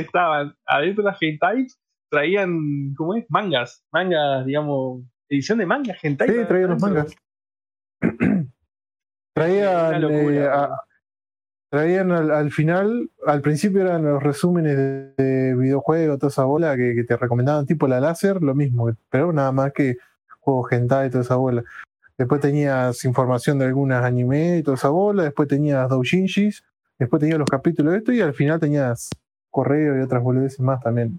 estaban adentro de las hentais, traían, ¿cómo es? Mangas, mangas, digamos, edición de mangas, hentai. Sí, traían los mangas. traían, eh, traían al, final, al principio eran los resúmenes de, videojuegos, toda esa bola que, te recomendaban, tipo la láser, lo mismo, pero nada más que juegos hentai toda esa bola. Después tenías información de algunas anime y toda esa bola, después tenías doujinshis, después tenías los capítulos de esto y al final tenías correo y otras boludeces más también.